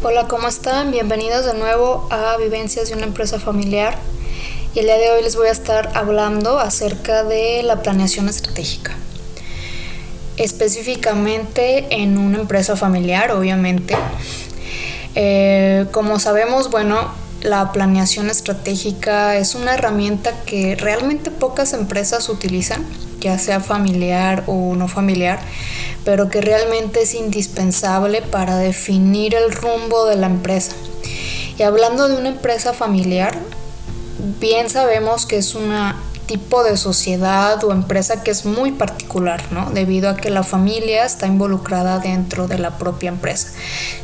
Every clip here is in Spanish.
Hola, ¿cómo están? Bienvenidos de nuevo a Vivencias de una empresa familiar. Y el día de hoy les voy a estar hablando acerca de la planeación estratégica. Específicamente en una empresa familiar, obviamente. Eh, como sabemos, bueno, la planeación estratégica es una herramienta que realmente pocas empresas utilizan, ya sea familiar o no familiar pero que realmente es indispensable para definir el rumbo de la empresa. Y hablando de una empresa familiar, bien sabemos que es un tipo de sociedad o empresa que es muy particular, ¿no? Debido a que la familia está involucrada dentro de la propia empresa,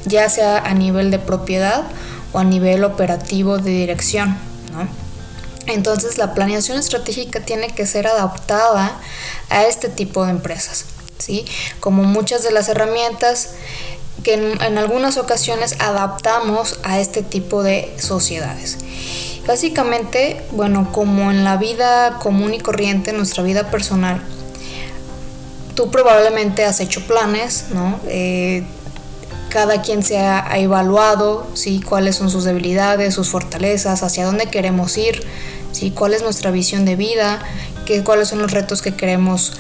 ya sea a nivel de propiedad o a nivel operativo de dirección, ¿no? Entonces la planeación estratégica tiene que ser adaptada a este tipo de empresas. ¿sí? Como muchas de las herramientas que en, algunas ocasiones adaptamos a este tipo de sociedades. Básicamente, bueno, como en la vida común y corriente, en nuestra vida personal, tú probablemente has hecho planes, ¿no? Eh, cada quien se ha, evaluado, ¿sí? Cuáles son sus debilidades, sus fortalezas, hacia dónde queremos ir, Cuál es nuestra visión de vida, qué, cuáles son los retos que queremos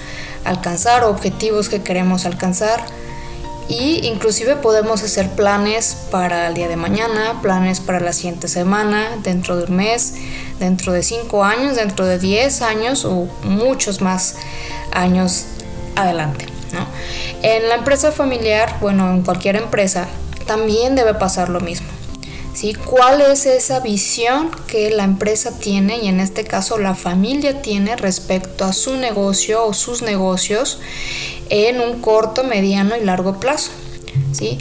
alcanzar objetivos que queremos alcanzar y inclusive podemos hacer planes para el día de mañana, planes para la siguiente semana, dentro de un mes, dentro de cinco años, dentro de 10 años o muchos más años adelante. En la empresa familiar, bueno, en cualquier empresa, también debe pasar lo mismo. ¿Sí? ¿Cuál es esa visión que la empresa tiene y en este caso la familia tiene respecto a su negocio o sus negocios en un corto, mediano y largo plazo? ¿sí?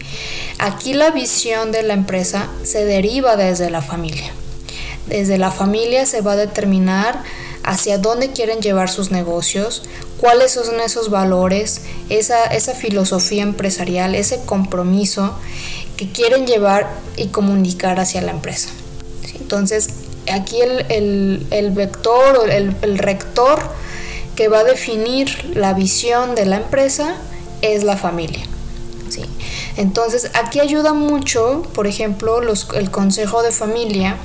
Aquí la visión de la empresa se deriva desde la familia. Desde la familia se va a determinar hacia dónde quieren llevar sus negocios, cuáles son esos valores, esa, esa filosofía empresarial, ese compromiso que quieren llevar y comunicar hacia la empresa. Entonces, aquí el, vector o el, rector que va a definir la visión de la empresa es la familia. Entonces, aquí ayuda mucho, por ejemplo, el consejo de familia,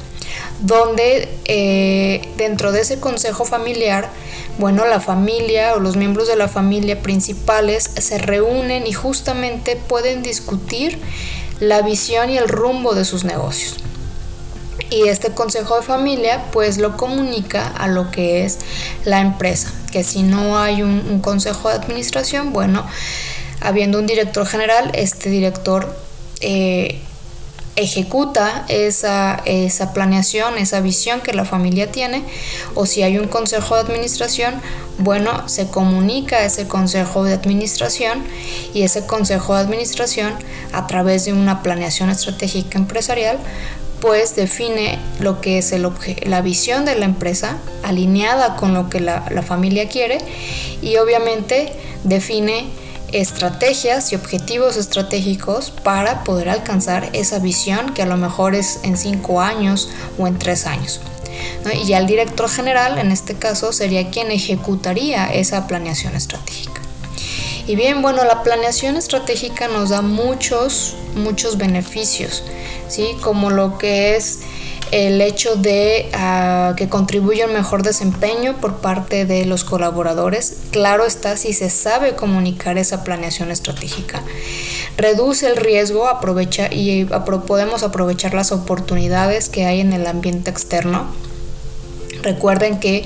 donde eh, dentro de ese consejo familiar, bueno, la familia o los miembros de la familia principales se reúnen y justamente pueden discutir la visión y el rumbo de sus negocios. Y este consejo de familia pues lo comunica a lo que es la empresa, que si no hay un, consejo de administración, bueno, habiendo un director general, este director eh, ejecuta esa, esa, planeación, esa visión que la familia tiene, o si hay un consejo de administración, bueno, se comunica ese consejo de administración y ese consejo de administración a través de una planeación estratégica empresarial, pues define lo que es el la visión de la empresa alineada con lo que la, la familia quiere y obviamente define estrategias y objetivos estratégicos para poder alcanzar esa visión que a lo mejor es en cinco años o en tres años. Y ya el director general, en este caso, sería quien ejecutaría esa planeación estratégica. Y bien, bueno, la planeación estratégica nos da muchos, muchos beneficios, ¿sí? Como lo que es el hecho de ah, que contribuye al mejor desempeño por parte de los colaboradores. Claro está si se sabe comunicar esa planeación estratégica. Reduce el riesgo, aprovecha y podemos aprovechar las oportunidades que hay en el ambiente externo. Recuerden que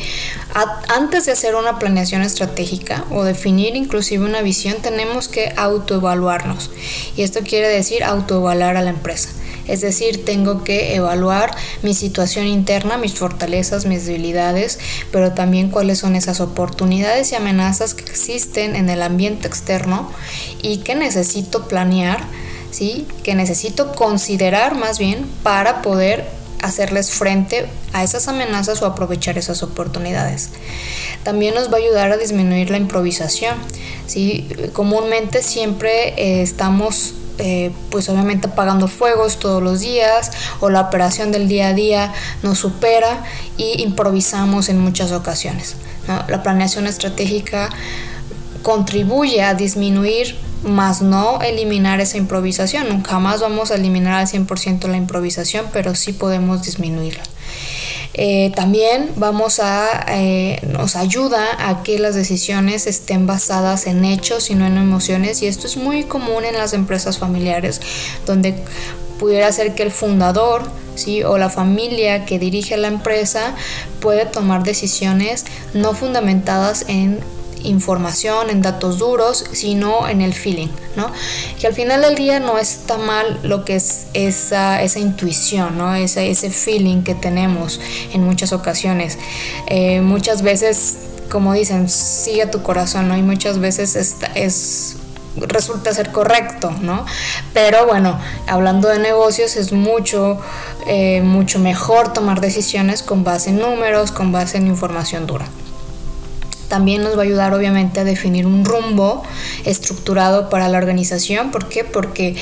antes de hacer una planeación estratégica o definir inclusive una visión tenemos que autoevaluarnos y esto quiere decir autoevaluar a la empresa. Es decir, tengo que evaluar mi situación interna, mis fortalezas, mis debilidades, pero también cuáles son esas oportunidades y amenazas que existen en el ambiente externo y que necesito planear, ¿sí? que necesito considerar más bien para poder hacerles frente a esas amenazas o aprovechar esas oportunidades. También nos va a ayudar a disminuir la improvisación. ¿sí? Comúnmente siempre eh, estamos eh, pues obviamente apagando fuegos todos los días o la operación del día a día nos supera y improvisamos en muchas ocasiones. La planeación estratégica contribuye a disminuir más no eliminar esa improvisación. Jamás vamos a eliminar al 100% la improvisación, pero sí podemos disminuirla. Eh, también vamos a, eh, nos ayuda a que las decisiones estén basadas en hechos y no en emociones y esto es muy común en las empresas familiares donde pudiera ser que el fundador ¿sí? o la familia que dirige la empresa puede tomar decisiones no fundamentadas en información, en datos duros, sino en el feeling, ¿no? Que al final del día no está mal lo que es esa, esa intuición, ¿no? Ese, ese feeling que tenemos en muchas ocasiones. Eh, muchas veces, como dicen, sigue tu corazón, ¿no? Y muchas veces es resulta ser correcto, ¿no? Pero bueno, hablando de negocios es mucho, eh, mucho mejor tomar decisiones con base en números, con base en información dura también nos va a ayudar obviamente a definir un rumbo estructurado para la organización. ¿Por qué? Porque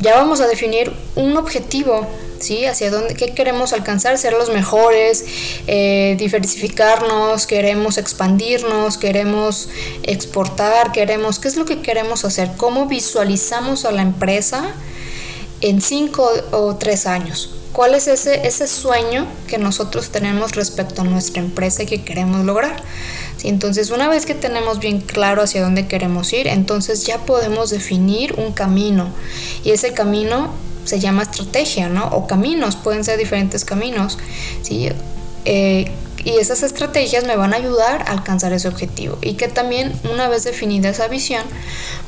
ya vamos a definir un objetivo, ¿sí? Hacia dónde, qué queremos alcanzar, ser los mejores, eh, diversificarnos, queremos expandirnos, queremos exportar, queremos, ¿qué es lo que queremos hacer? ¿Cómo visualizamos a la empresa en cinco o tres años? ¿Cuál es ese, ese sueño que nosotros tenemos respecto a nuestra empresa y que queremos lograr? Entonces, una vez que tenemos bien claro hacia dónde queremos ir, entonces ya podemos definir un camino. Y ese camino se llama estrategia, ¿no? O caminos, pueden ser diferentes caminos, ¿sí? Eh, y esas estrategias me van a ayudar a alcanzar ese objetivo. Y que también, una vez definida esa visión,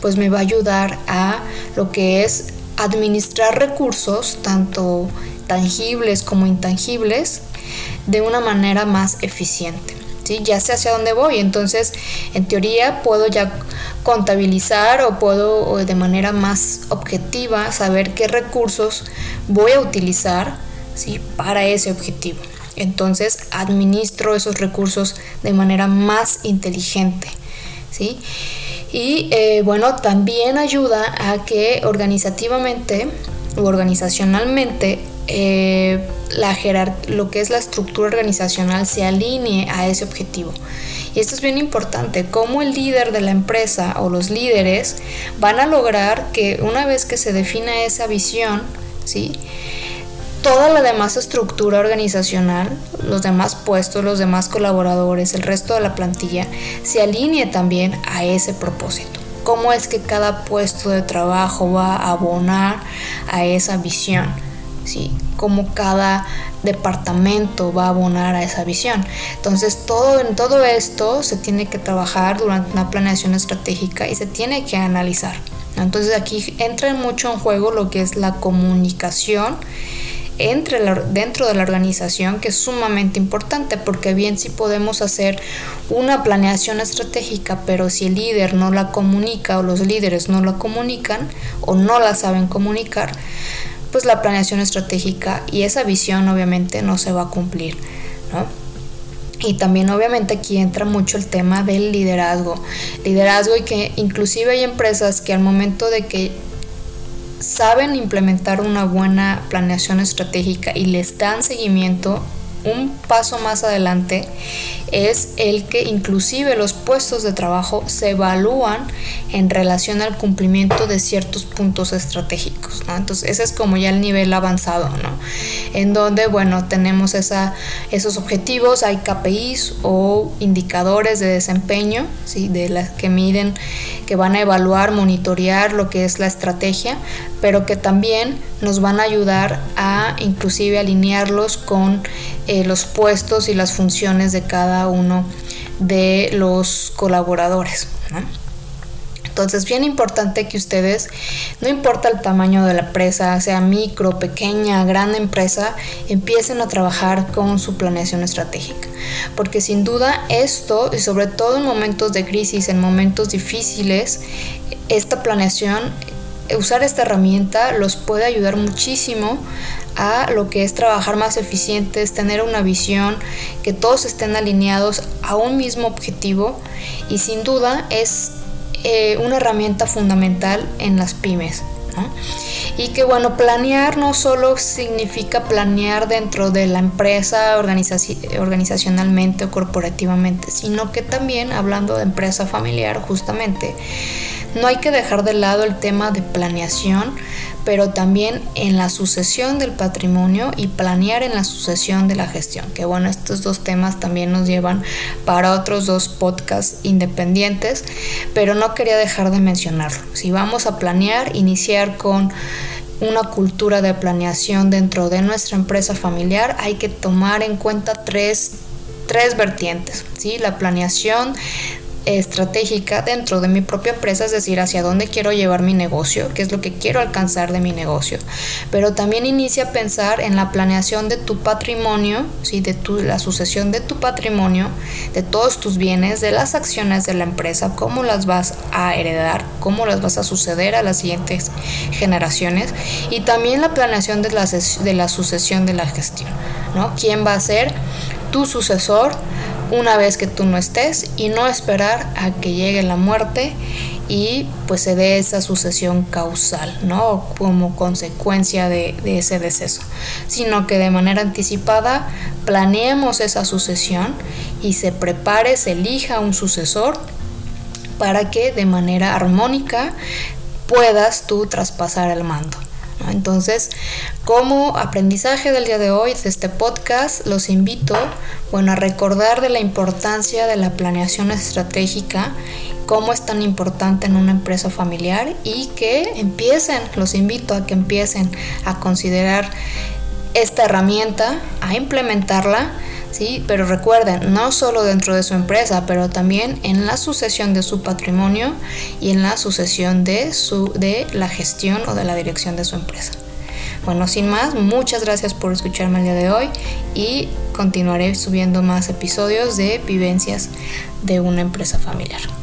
pues me va a ayudar a lo que es administrar recursos, tanto tangibles como intangibles, de una manera más eficiente. Ya sé hacia dónde voy, entonces en teoría puedo ya contabilizar o puedo de manera más objetiva saber qué recursos voy a utilizar ¿sí? para ese objetivo. Entonces administro esos recursos de manera más inteligente. ¿sí? Y eh, bueno, también ayuda a que organizativamente o organizacionalmente eh, la lo que es la estructura organizacional se alinee a ese objetivo. Y esto es bien importante, cómo el líder de la empresa o los líderes van a lograr que una vez que se defina esa visión, ¿sí? toda la demás estructura organizacional, los demás puestos, los demás colaboradores, el resto de la plantilla, se alinee también a ese propósito. Cómo es que cada puesto de trabajo va a abonar a esa visión. ¿Sí? cómo cada departamento va a abonar a esa visión. Entonces, todo en todo esto se tiene que trabajar durante una planeación estratégica y se tiene que analizar. Entonces, aquí entra mucho en juego lo que es la comunicación entre dentro de la organización que es sumamente importante porque bien si podemos hacer una planeación estratégica pero si el líder no la comunica o los líderes no la comunican o no la saben comunicar pues la planeación estratégica y esa visión obviamente no se va a cumplir, Y también obviamente aquí entra mucho el tema del liderazgo. Liderazgo y que inclusive hay empresas que al momento de que saben implementar una buena planeación estratégica y les dan seguimiento, un paso más adelante es el que inclusive los puestos de trabajo se evalúan en relación al cumplimiento de ciertos puntos estratégicos. Entonces ese es como ya el nivel avanzado, ¿no? En donde, bueno, tenemos esa, esos objetivos, hay KPIs o indicadores de desempeño, ¿sí? De las que miden, que van a evaluar, monitorear lo que es la estrategia, pero que también nos van a ayudar a inclusive alinearlos con los puestos y las funciones de cada uno de los colaboradores. Entonces, bien importante que ustedes, no importa el tamaño de la empresa, sea micro, pequeña, gran empresa, empiecen a trabajar con su planeación estratégica. Porque sin duda esto, y sobre todo en momentos de crisis, en momentos difíciles, esta planeación, usar esta herramienta los puede ayudar muchísimo a lo que es trabajar más eficientes, tener una visión, que todos estén alineados a un mismo objetivo y sin duda es eh, una herramienta fundamental en las pymes. Y que bueno, planear no solo significa planear dentro de la empresa organizacionalmente o corporativamente, sino que también, hablando de empresa familiar justamente, no hay que dejar de lado el tema de planeación, pero también en la sucesión del patrimonio y planear en la sucesión de la gestión. Que bueno, estos dos temas también nos llevan para otros dos podcasts independientes, pero no quería dejar de mencionarlo. Si vamos a planear, iniciar con una cultura de planeación dentro de nuestra empresa familiar, hay que tomar en cuenta tres, tres vertientes. ¿sí? La planeación estratégica dentro de mi propia empresa, es decir, hacia dónde quiero llevar mi negocio, qué es lo que quiero alcanzar de mi negocio. Pero también inicia a pensar en la planeación de tu patrimonio, ¿sí? de tu, la sucesión de tu patrimonio, de todos tus bienes, de las acciones de la empresa, cómo las vas a heredar, cómo las vas a suceder a las siguientes generaciones y también la planeación de la, de la sucesión de la gestión, ¿no? ¿Quién va a ser tu sucesor? Una vez que tú no estés y no esperar a que llegue la muerte y pues se dé esa sucesión causal, ¿no? Como consecuencia de, de, ese deceso, sino que de manera anticipada planeemos esa sucesión y se prepare, se elija un sucesor para que de manera armónica puedas tú traspasar el mando. Entonces, como aprendizaje del día de hoy de este podcast, los invito bueno, a recordar de la importancia de la planeación estratégica, cómo es tan importante en una empresa familiar y que empiecen, los invito a que empiecen a considerar esta herramienta, a implementarla ¿sí? Pero recuerden, no solo dentro de su empresa, pero también en la sucesión de su patrimonio y en la sucesión de, su, de la gestión o de la dirección de su empresa. Bueno, sin más, muchas gracias por escucharme el día de hoy y continuaré subiendo más episodios de vivencias de una empresa familiar.